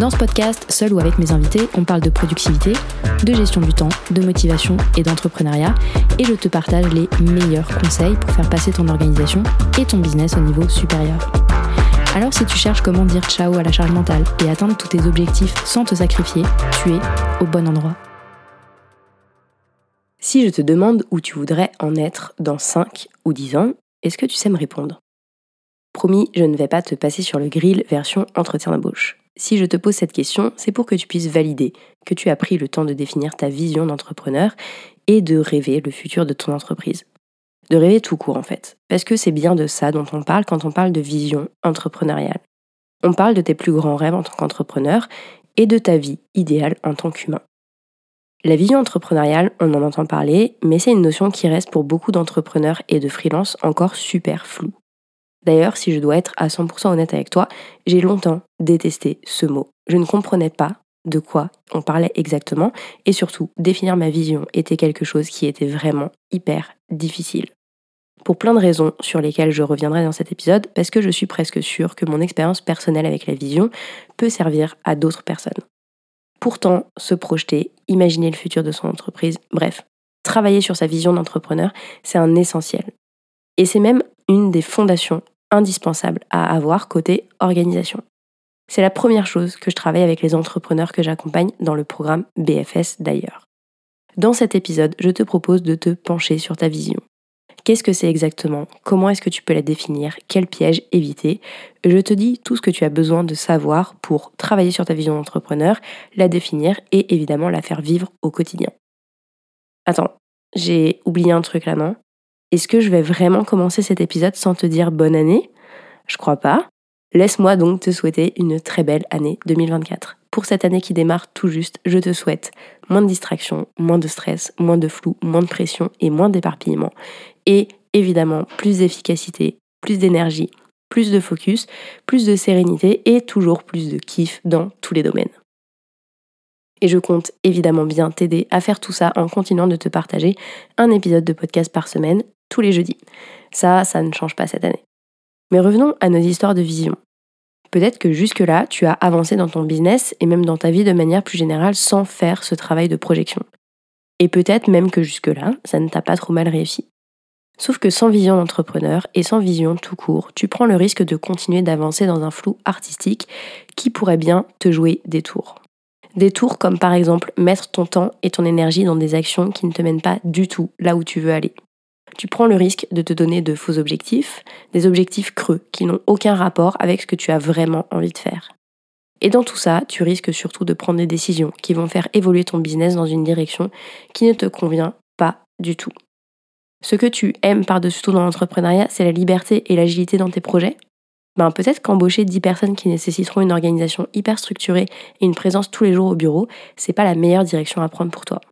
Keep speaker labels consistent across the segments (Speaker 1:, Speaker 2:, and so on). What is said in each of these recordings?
Speaker 1: Dans ce podcast, seul ou avec mes invités, on parle de productivité, de gestion du temps, de motivation et d'entrepreneuriat, et je te partage les meilleurs conseils pour faire passer ton organisation et ton business au niveau supérieur. Alors si tu cherches comment dire ciao à la charge mentale et atteindre tous tes objectifs sans te sacrifier, tu es au bon endroit.
Speaker 2: Si je te demande où tu voudrais en être dans 5 ou 10 ans, est-ce que tu sais me répondre? Promis, je ne vais pas te passer sur le grill version entretien d'embauche. Si je te pose cette question, c'est pour que tu puisses valider que tu as pris le temps de définir ta vision d'entrepreneur et de rêver le futur de ton entreprise. De rêver tout court en fait, parce que c'est bien de ça dont on parle quand on parle de vision entrepreneuriale. On parle de tes plus grands rêves en tant qu'entrepreneur et de ta vie idéale en tant qu'humain. La vision entrepreneuriale, on en entend parler, mais c'est une notion qui reste pour beaucoup d'entrepreneurs et de freelance encore super floue. D'ailleurs, si je dois être à 100% honnête avec toi, j'ai longtemps détesté ce mot. Je ne comprenais pas de quoi on parlait exactement et surtout définir ma vision était quelque chose qui était vraiment hyper difficile. Pour plein de raisons sur lesquelles je reviendrai dans cet épisode, parce que je suis presque sûre que mon expérience personnelle avec la vision peut servir à d'autres personnes. Pourtant, se projeter, imaginer le futur de son entreprise, bref, travailler sur sa vision d'entrepreneur, c'est un essentiel. Et c'est même une des fondations indispensables à avoir côté organisation. C'est la première chose que je travaille avec les entrepreneurs que j'accompagne dans le programme BFS d'ailleurs. Dans cet épisode, je te propose de te pencher sur ta vision. Qu'est-ce que c'est exactement? Comment est-ce que tu peux la définir? Quel piège éviter? Je te dis tout ce que tu as besoin de savoir pour travailler sur ta vision d'entrepreneur, la définir et évidemment la faire vivre au quotidien. Attends, j'ai oublié un truc là, non est-ce que je vais vraiment commencer cet épisode sans te dire bonne année? Je crois pas. Laisse-moi donc te souhaiter une très belle année 2024. Pour cette année qui démarre tout juste, je te souhaite moins de distractions, moins de stress, moins de flou, moins de pression et moins d'éparpillement. Et évidemment, plus d'efficacité, plus d'énergie, plus de focus, plus de sérénité et toujours plus de kiff dans tous les domaines. Et je compte évidemment bien t'aider à faire tout ça en continuant de te partager un épisode de podcast par semaine tous les jeudis. Ça, ça ne change pas cette année. Mais revenons à nos histoires de vision. Peut-être que jusque-là, tu as avancé dans ton business et même dans ta vie de manière plus générale sans faire ce travail de projection. Et peut-être même que jusque-là, ça ne t'a pas trop mal réussi. Sauf que sans vision d'entrepreneur et sans vision tout court, tu prends le risque de continuer d'avancer dans un flou artistique qui pourrait bien te jouer des tours. Des tours comme par exemple mettre ton temps et ton énergie dans des actions qui ne te mènent pas du tout là où tu veux aller tu prends le risque de te donner de faux objectifs, des objectifs creux qui n'ont aucun rapport avec ce que tu as vraiment envie de faire. Et dans tout ça, tu risques surtout de prendre des décisions qui vont faire évoluer ton business dans une direction qui ne te convient pas du tout. Ce que tu aimes par-dessus tout dans l'entrepreneuriat, c'est la liberté et l'agilité dans tes projets? Ben, peut-être qu'embaucher 10 personnes qui nécessiteront une organisation hyper structurée et une présence tous les jours au bureau, c'est pas la meilleure direction à prendre pour toi.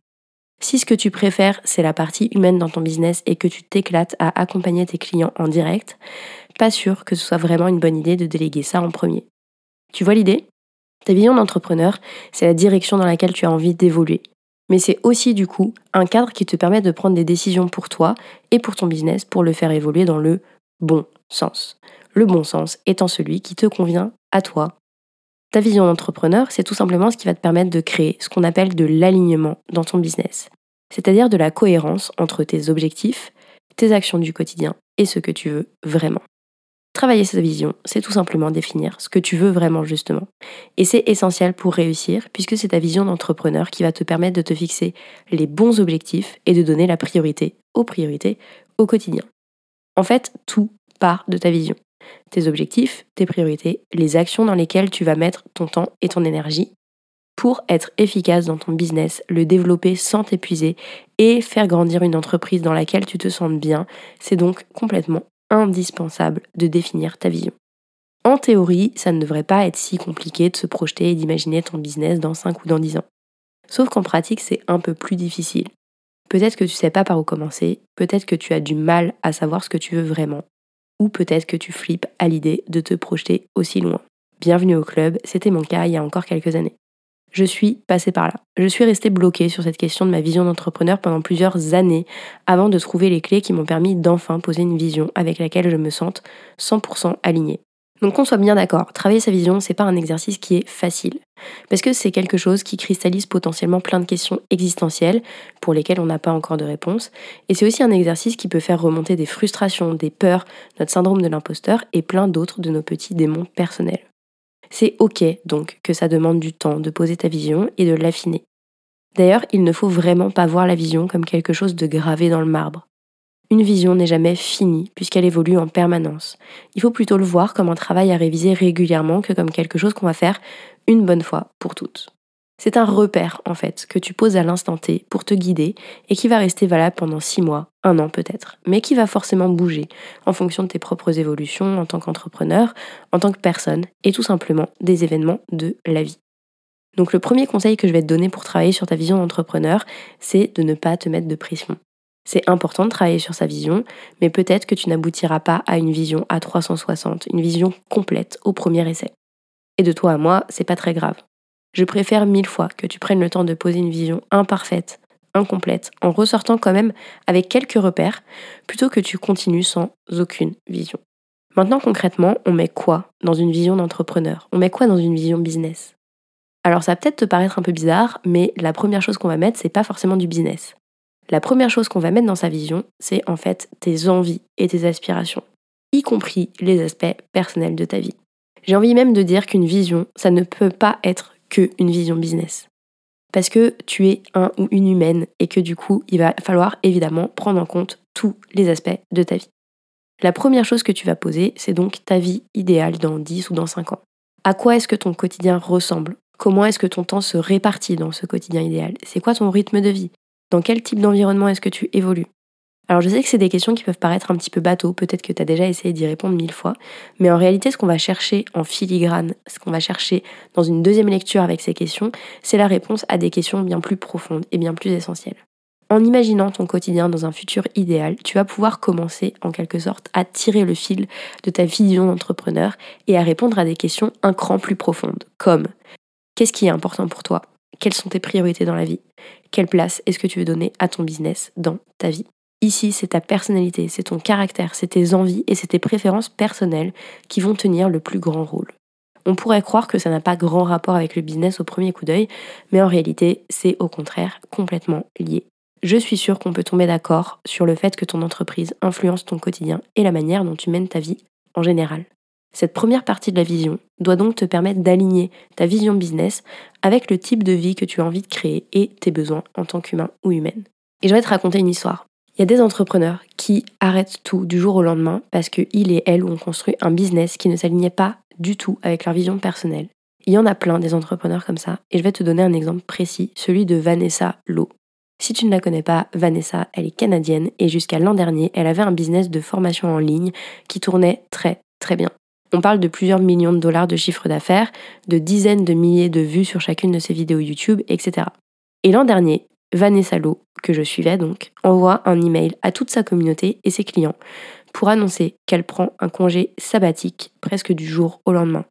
Speaker 2: Si ce que tu préfères, c'est la partie humaine dans ton business et que tu t'éclates à accompagner tes clients en direct, pas sûr que ce soit vraiment une bonne idée de déléguer ça en premier. Tu vois l'idée? Ta vision d'entrepreneur, c'est la direction dans laquelle tu as envie d'évoluer. Mais c'est aussi du coup un cadre qui te permet de prendre des décisions pour toi et pour ton business pour le faire évoluer dans le bon sens. Le bon sens étant celui qui te convient à toi ta vision d'entrepreneur, c'est tout simplement ce qui va te permettre de créer ce qu'on appelle de l'alignement dans ton business, c'est-à-dire de la cohérence entre tes objectifs, tes actions du quotidien et ce que tu veux vraiment. Travailler cette vision, c'est tout simplement définir ce que tu veux vraiment justement. Et c'est essentiel pour réussir puisque c'est ta vision d'entrepreneur qui va te permettre de te fixer les bons objectifs et de donner la priorité aux priorités au quotidien. En fait, tout part de ta vision tes objectifs, tes priorités, les actions dans lesquelles tu vas mettre ton temps et ton énergie pour être efficace dans ton business, le développer sans t'épuiser et faire grandir une entreprise dans laquelle tu te sens bien. C'est donc complètement indispensable de définir ta vision. En théorie, ça ne devrait pas être si compliqué de se projeter et d'imaginer ton business dans 5 ou dans 10 ans. Sauf qu'en pratique, c'est un peu plus difficile. Peut-être que tu sais pas par où commencer, peut-être que tu as du mal à savoir ce que tu veux vraiment, ou peut-être que tu flippes à l'idée de te projeter aussi loin. Bienvenue au club, c'était mon cas il y a encore quelques années. Je suis passée par là. Je suis restée bloquée sur cette question de ma vision d'entrepreneur pendant plusieurs années avant de trouver les clés qui m'ont permis d'enfin poser une vision avec laquelle je me sente 100% alignée. Donc qu'on soit bien d'accord, travailler sa vision, c'est pas un exercice qui est facile. Parce que c'est quelque chose qui cristallise potentiellement plein de questions existentielles pour lesquelles on n'a pas encore de réponse. Et c'est aussi un exercice qui peut faire remonter des frustrations, des peurs, notre syndrome de l'imposteur et plein d'autres de nos petits démons personnels. C'est ok donc que ça demande du temps de poser ta vision et de l'affiner. D'ailleurs, il ne faut vraiment pas voir la vision comme quelque chose de gravé dans le marbre. Une vision n'est jamais finie puisqu'elle évolue en permanence. Il faut plutôt le voir comme un travail à réviser régulièrement que comme quelque chose qu'on va faire une bonne fois pour toutes. C'est un repère en fait que tu poses à l'instant T pour te guider et qui va rester valable pendant six mois, un an peut-être, mais qui va forcément bouger en fonction de tes propres évolutions en tant qu'entrepreneur, en tant que personne et tout simplement des événements de la vie. Donc le premier conseil que je vais te donner pour travailler sur ta vision d'entrepreneur, c'est de ne pas te mettre de pression. C'est important de travailler sur sa vision, mais peut-être que tu n'aboutiras pas à une vision à 360, une vision complète au premier essai. Et de toi à moi, c'est pas très grave. Je préfère mille fois que tu prennes le temps de poser une vision imparfaite, incomplète, en ressortant quand même avec quelques repères, plutôt que tu continues sans aucune vision. Maintenant concrètement, on met quoi dans une vision d'entrepreneur? On met quoi dans une vision business? Alors ça va peut-être te paraître un peu bizarre, mais la première chose qu'on va mettre, c'est pas forcément du business la première chose qu'on va mettre dans sa vision, c'est en fait tes envies et tes aspirations, y compris les aspects personnels de ta vie. J'ai envie même de dire qu'une vision, ça ne peut pas être que une vision business. Parce que tu es un ou une humaine et que du coup, il va falloir évidemment prendre en compte tous les aspects de ta vie. La première chose que tu vas poser, c'est donc ta vie idéale dans 10 ou dans 5 ans. À quoi est-ce que ton quotidien ressemble? Comment est-ce que ton temps se répartit dans ce quotidien idéal? C'est quoi ton rythme de vie? Dans quel type d'environnement est-ce que tu évolues? Alors je sais que c'est des questions qui peuvent paraître un petit peu bateau, peut-être que tu as déjà essayé d'y répondre mille fois, mais en réalité ce qu'on va chercher en filigrane, ce qu'on va chercher dans une deuxième lecture avec ces questions, c'est la réponse à des questions bien plus profondes et bien plus essentielles. En imaginant ton quotidien dans un futur idéal, tu vas pouvoir commencer en quelque sorte à tirer le fil de ta vision d'entrepreneur et à répondre à des questions un cran plus profondes, comme qu'est-ce qui est important pour toi? Quelles sont tes priorités dans la vie? Quelle place est-ce que tu veux donner à ton business dans ta vie? Ici, c'est ta personnalité, c'est ton caractère, c'est tes envies et c'est tes préférences personnelles qui vont tenir le plus grand rôle. On pourrait croire que ça n'a pas grand rapport avec le business au premier coup d'œil, mais en réalité, c'est au contraire complètement lié. Je suis sûre qu'on peut tomber d'accord sur le fait que ton entreprise influence ton quotidien et la manière dont tu mènes ta vie en général. Cette première partie de la vision doit donc te permettre d'aligner ta vision business avec le type de vie que tu as envie de créer et tes besoins en tant qu'humain ou humaine. Et je vais te raconter une histoire. Il y a des entrepreneurs qui arrêtent tout du jour au lendemain parce qu'ils et elles ont construit un business qui ne s'alignait pas du tout avec leur vision personnelle. Il y en a plein des entrepreneurs comme ça et je vais te donner un exemple précis, celui de Vanessa Lowe. Si tu ne la connais pas, Vanessa, elle est canadienne et jusqu'à l'an dernier, elle avait un business de formation en ligne qui tournait très très bien. On parle de plusieurs millions de dollars de chiffre d'affaires, de dizaines de milliers de vues sur chacune de ses vidéos YouTube, etc. Et l'an dernier, Vanessa Lowe, que je suivais donc, envoie un email à toute sa communauté et ses clients pour annoncer qu'elle prend un congé sabbatique presque du jour au lendemain.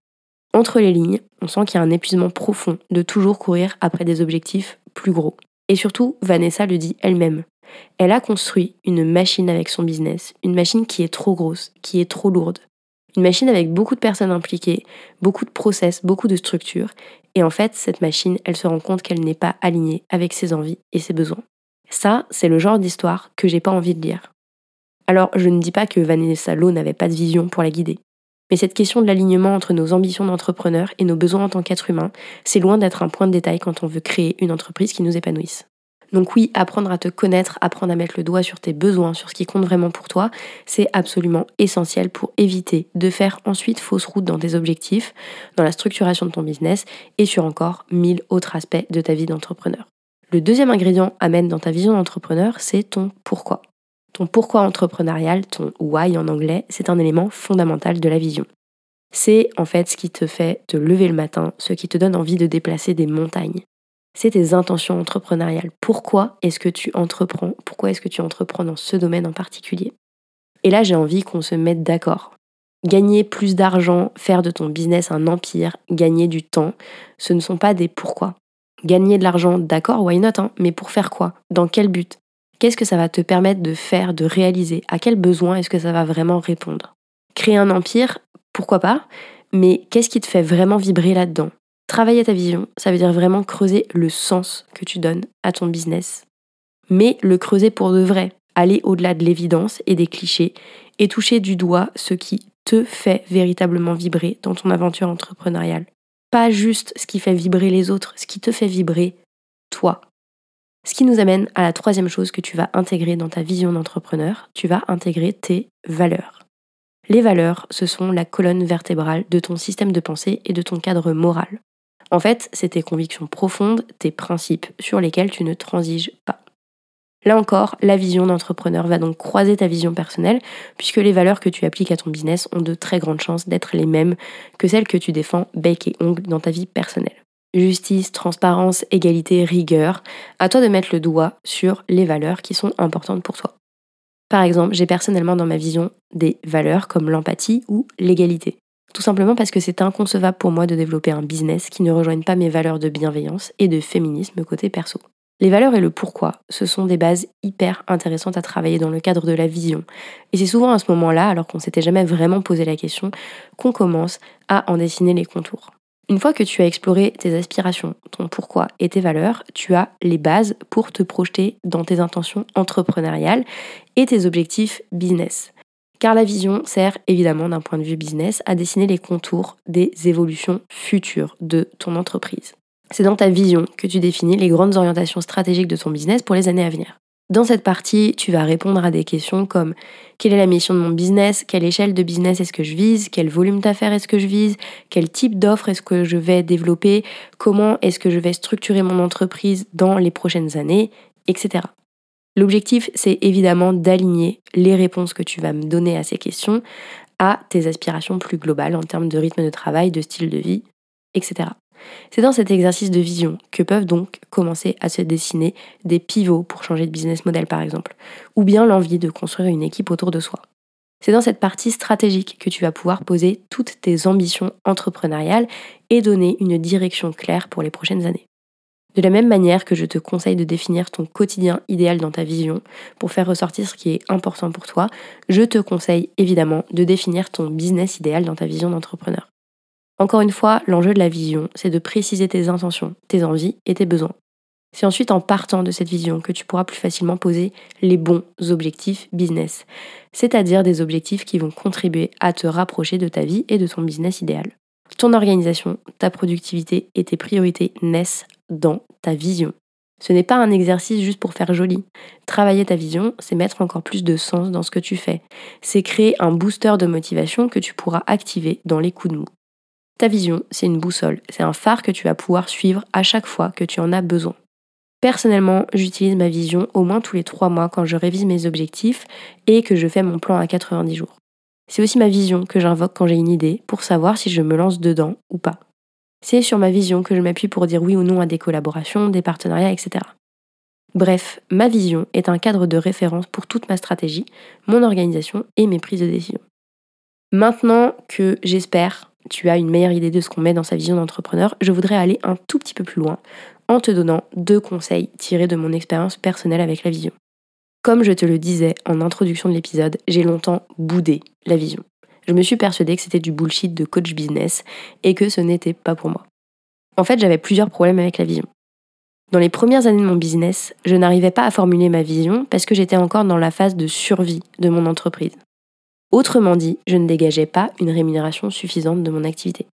Speaker 2: Entre les lignes, on sent qu'il y a un épuisement profond de toujours courir après des objectifs plus gros. Et surtout, Vanessa le dit elle-même. Elle a construit une machine avec son business, une machine qui est trop grosse, qui est trop lourde. Une machine avec beaucoup de personnes impliquées, beaucoup de process, beaucoup de structures. Et en fait, cette machine, elle se rend compte qu'elle n'est pas alignée avec ses envies et ses besoins. Ça, c'est le genre d'histoire que j'ai pas envie de lire. Alors, je ne dis pas que Vanessa Lowe n'avait pas de vision pour la guider. Mais cette question de l'alignement entre nos ambitions d'entrepreneur et nos besoins en tant qu'être humain, c'est loin d'être un point de détail quand on veut créer une entreprise qui nous épanouisse. Donc oui, apprendre à te connaître, apprendre à mettre le doigt sur tes besoins, sur ce qui compte vraiment pour toi, c'est absolument essentiel pour éviter de faire ensuite fausse route dans tes objectifs, dans la structuration de ton business et sur encore mille autres aspects de ta vie d'entrepreneur. Le deuxième ingrédient à dans ta vision d'entrepreneur, c'est ton pourquoi. Ton pourquoi entrepreneurial, ton why en anglais, c'est un élément fondamental de la vision. C'est en fait ce qui te fait te lever le matin, ce qui te donne envie de déplacer des montagnes. C'est tes intentions entrepreneuriales. Pourquoi est-ce que tu entreprends? Pourquoi est-ce que tu entreprends dans ce domaine en particulier? Et là, j'ai envie qu'on se mette d'accord. Gagner plus d'argent, faire de ton business un empire, gagner du temps, ce ne sont pas des pourquoi. Gagner de l'argent, d'accord, why not, hein, mais pour faire quoi? Dans quel but? Qu'est-ce que ça va te permettre de faire, de réaliser? À quel besoin est-ce que ça va vraiment répondre? Créer un empire, pourquoi pas? Mais qu'est-ce qui te fait vraiment vibrer là-dedans? Travailler ta vision, ça veut dire vraiment creuser le sens que tu donnes à ton business. Mais le creuser pour de vrai, aller au-delà de l'évidence et des clichés et toucher du doigt ce qui te fait véritablement vibrer dans ton aventure entrepreneuriale. Pas juste ce qui fait vibrer les autres, ce qui te fait vibrer toi. Ce qui nous amène à la troisième chose que tu vas intégrer dans ta vision d'entrepreneur, tu vas intégrer tes valeurs. Les valeurs, ce sont la colonne vertébrale de ton système de pensée et de ton cadre moral. En fait, c'est tes convictions profondes, tes principes sur lesquels tu ne transiges pas. Là encore, la vision d'entrepreneur va donc croiser ta vision personnelle, puisque les valeurs que tu appliques à ton business ont de très grandes chances d'être les mêmes que celles que tu défends bec et ongle dans ta vie personnelle. Justice, transparence, égalité, rigueur, à toi de mettre le doigt sur les valeurs qui sont importantes pour toi. Par exemple, j'ai personnellement dans ma vision des valeurs comme l'empathie ou l'égalité. Tout simplement parce que c'est inconcevable pour moi de développer un business qui ne rejoigne pas mes valeurs de bienveillance et de féminisme côté perso. Les valeurs et le pourquoi, ce sont des bases hyper intéressantes à travailler dans le cadre de la vision. Et c'est souvent à ce moment-là, alors qu'on s'était jamais vraiment posé la question, qu'on commence à en dessiner les contours. Une fois que tu as exploré tes aspirations, ton pourquoi et tes valeurs, tu as les bases pour te projeter dans tes intentions entrepreneuriales et tes objectifs business. Car la vision sert évidemment d'un point de vue business à dessiner les contours des évolutions futures de ton entreprise. C'est dans ta vision que tu définis les grandes orientations stratégiques de ton business pour les années à venir. Dans cette partie, tu vas répondre à des questions comme quelle est la mission de mon business, quelle échelle de business est-ce que je vise, quel volume d'affaires est-ce que je vise, quel type d'offre est-ce que je vais développer, comment est-ce que je vais structurer mon entreprise dans les prochaines années, etc. L'objectif, c'est évidemment d'aligner les réponses que tu vas me donner à ces questions à tes aspirations plus globales en termes de rythme de travail, de style de vie, etc. C'est dans cet exercice de vision que peuvent donc commencer à se dessiner des pivots pour changer de business model par exemple, ou bien l'envie de construire une équipe autour de soi. C'est dans cette partie stratégique que tu vas pouvoir poser toutes tes ambitions entrepreneuriales et donner une direction claire pour les prochaines années. De la même manière que je te conseille de définir ton quotidien idéal dans ta vision pour faire ressortir ce qui est important pour toi, je te conseille évidemment de définir ton business idéal dans ta vision d'entrepreneur. Encore une fois, l'enjeu de la vision, c'est de préciser tes intentions, tes envies et tes besoins. C'est ensuite en partant de cette vision que tu pourras plus facilement poser les bons objectifs business, c'est-à-dire des objectifs qui vont contribuer à te rapprocher de ta vie et de ton business idéal. Ton organisation, ta productivité et tes priorités naissent dans ta vision. Ce n'est pas un exercice juste pour faire joli. Travailler ta vision, c'est mettre encore plus de sens dans ce que tu fais. C'est créer un booster de motivation que tu pourras activer dans les coups de mou. Ta vision, c'est une boussole, c'est un phare que tu vas pouvoir suivre à chaque fois que tu en as besoin. Personnellement, j'utilise ma vision au moins tous les trois mois quand je révise mes objectifs et que je fais mon plan à 90 jours. C'est aussi ma vision que j'invoque quand j'ai une idée pour savoir si je me lance dedans ou pas. C'est sur ma vision que je m'appuie pour dire oui ou non à des collaborations, des partenariats, etc. Bref, ma vision est un cadre de référence pour toute ma stratégie, mon organisation et mes prises de décision. Maintenant que j'espère tu as une meilleure idée de ce qu'on met dans sa vision d'entrepreneur, je voudrais aller un tout petit peu plus loin en te donnant deux conseils tirés de mon expérience personnelle avec la vision. Comme je te le disais en introduction de l'épisode, j'ai longtemps boudé la vision. Je me suis persuadée que c'était du bullshit de coach business et que ce n'était pas pour moi. En fait, j'avais plusieurs problèmes avec la vision. Dans les premières années de mon business, je n'arrivais pas à formuler ma vision parce que j'étais encore dans la phase de survie de mon entreprise. Autrement dit, je ne dégageais pas une rémunération suffisante de mon activité.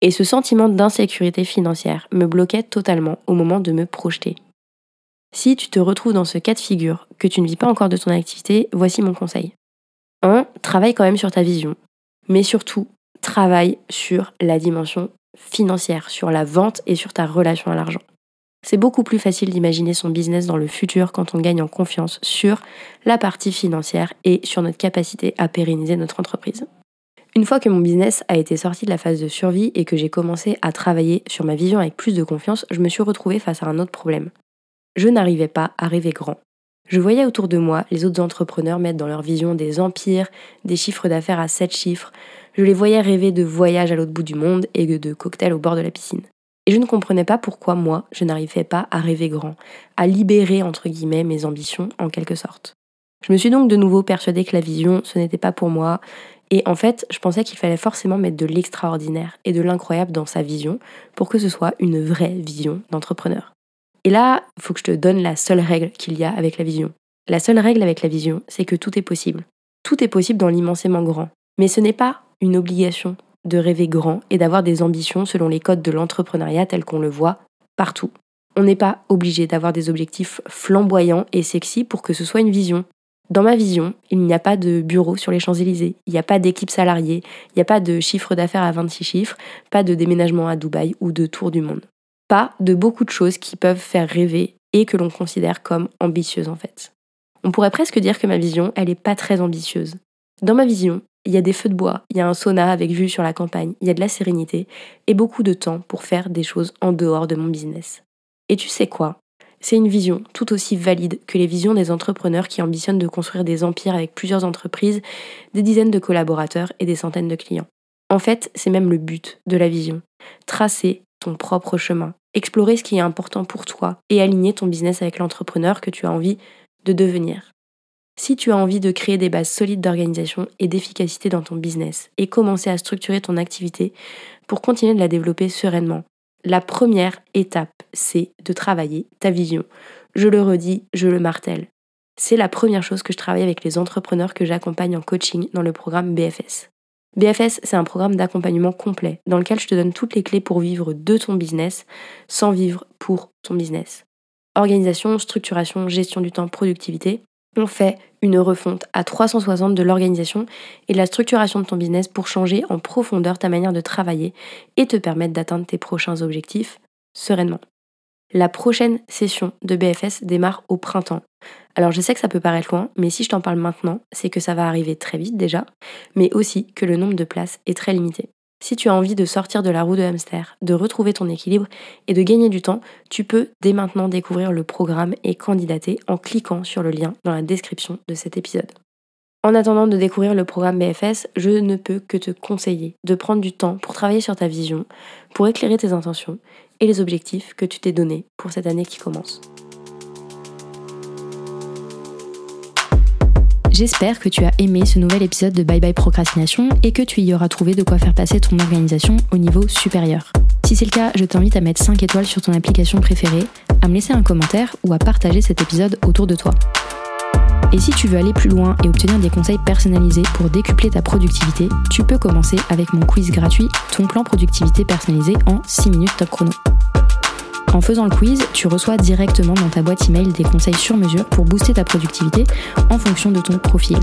Speaker 2: Et ce sentiment d'insécurité financière me bloquait totalement au moment de me projeter. Si tu te retrouves dans ce cas de figure, que tu ne vis pas encore de ton activité, voici mon conseil. 1. Travaille quand même sur ta vision, mais surtout, travaille sur la dimension financière, sur la vente et sur ta relation à l'argent. C'est beaucoup plus facile d'imaginer son business dans le futur quand on gagne en confiance sur la partie financière et sur notre capacité à pérenniser notre entreprise. Une fois que mon business a été sorti de la phase de survie et que j'ai commencé à travailler sur ma vision avec plus de confiance, je me suis retrouvée face à un autre problème. Je n'arrivais pas à rêver grand. Je voyais autour de moi les autres entrepreneurs mettre dans leur vision des empires, des chiffres d'affaires à 7 chiffres. Je les voyais rêver de voyages à l'autre bout du monde et de cocktails au bord de la piscine. Et je ne comprenais pas pourquoi moi, je n'arrivais pas à rêver grand, à libérer entre guillemets mes ambitions en quelque sorte. Je me suis donc de nouveau persuadée que la vision, ce n'était pas pour moi, et en fait, je pensais qu'il fallait forcément mettre de l'extraordinaire et de l'incroyable dans sa vision pour que ce soit une vraie vision d'entrepreneur. Et là, il faut que je te donne la seule règle qu'il y a avec la vision. La seule règle avec la vision, c'est que tout est possible. Tout est possible dans l'immensément grand. Mais ce n'est pas une obligation de rêver grand et d'avoir des ambitions selon les codes de l'entrepreneuriat tels qu'on le voit partout. On n'est pas obligé d'avoir des objectifs flamboyants et sexy pour que ce soit une vision. Dans ma vision, il n'y a pas de bureau sur les Champs-Élysées, il n'y a pas d'équipe salariée, il n'y a pas de chiffre d'affaires à 26 chiffres, pas de déménagement à Dubaï ou de tour du monde. De beaucoup de choses qui peuvent faire rêver et que l'on considère comme ambitieuses en fait. On pourrait presque dire que ma vision, elle n'est pas très ambitieuse. Dans ma vision, il y a des feux de bois, il y a un sauna avec vue sur la campagne, il y a de la sérénité et beaucoup de temps pour faire des choses en dehors de mon business. Et tu sais quoi? C'est une vision tout aussi valide que les visions des entrepreneurs qui ambitionnent de construire des empires avec plusieurs entreprises, des dizaines de collaborateurs et des centaines de clients. En fait, c'est même le but de la vision. Tracer ton propre chemin, explorer ce qui est important pour toi et aligner ton business avec l'entrepreneur que tu as envie de devenir. Si tu as envie de créer des bases solides d'organisation et d'efficacité dans ton business et commencer à structurer ton activité pour continuer de la développer sereinement, la première étape, c'est de travailler ta vision. Je le redis, je le martèle. C'est la première chose que je travaille avec les entrepreneurs que j'accompagne en coaching dans le programme BFS. BFS, c'est un programme d'accompagnement complet dans lequel je te donne toutes les clés pour vivre de ton business sans vivre pour ton business. Organisation, structuration, gestion du temps, productivité. On fait une refonte à 360 de l'organisation et de la structuration de ton business pour changer en profondeur ta manière de travailler et te permettre d'atteindre tes prochains objectifs sereinement. La prochaine session de BFS démarre au printemps. Alors je sais que ça peut paraître loin, mais si je t'en parle maintenant, c'est que ça va arriver très vite déjà, mais aussi que le nombre de places est très limité. Si tu as envie de sortir de la roue de hamster, de retrouver ton équilibre et de gagner du temps, tu peux dès maintenant découvrir le programme et candidater en cliquant sur le lien dans la description de cet épisode. En attendant de découvrir le programme BFS, je ne peux que te conseiller de prendre du temps pour travailler sur ta vision, pour éclairer tes intentions et les objectifs que tu t'es donnés pour cette année qui commence.
Speaker 1: J'espère que tu as aimé ce nouvel épisode de Bye Bye Procrastination et que tu y auras trouvé de quoi faire passer ton organisation au niveau supérieur. Si c'est le cas, je t'invite à mettre 5 étoiles sur ton application préférée, à me laisser un commentaire ou à partager cet épisode autour de toi. Et si tu veux aller plus loin et obtenir des conseils personnalisés pour décupler ta productivité, tu peux commencer avec mon quiz gratuit Ton plan productivité personnalisé en 6 minutes top chrono. En faisant le quiz, tu reçois directement dans ta boîte email des conseils sur mesure pour booster ta productivité en fonction de ton profil.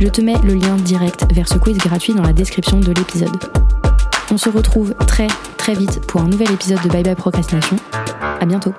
Speaker 1: Je te mets le lien direct vers ce quiz gratuit dans la description de l'épisode. On se retrouve très très vite pour un nouvel épisode de Bye Bye Procrastination. À bientôt.